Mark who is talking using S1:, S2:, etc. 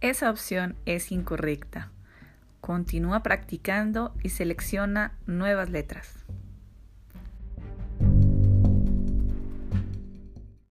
S1: Esa opción es incorrecta. Continúa practicando y selecciona nuevas letras.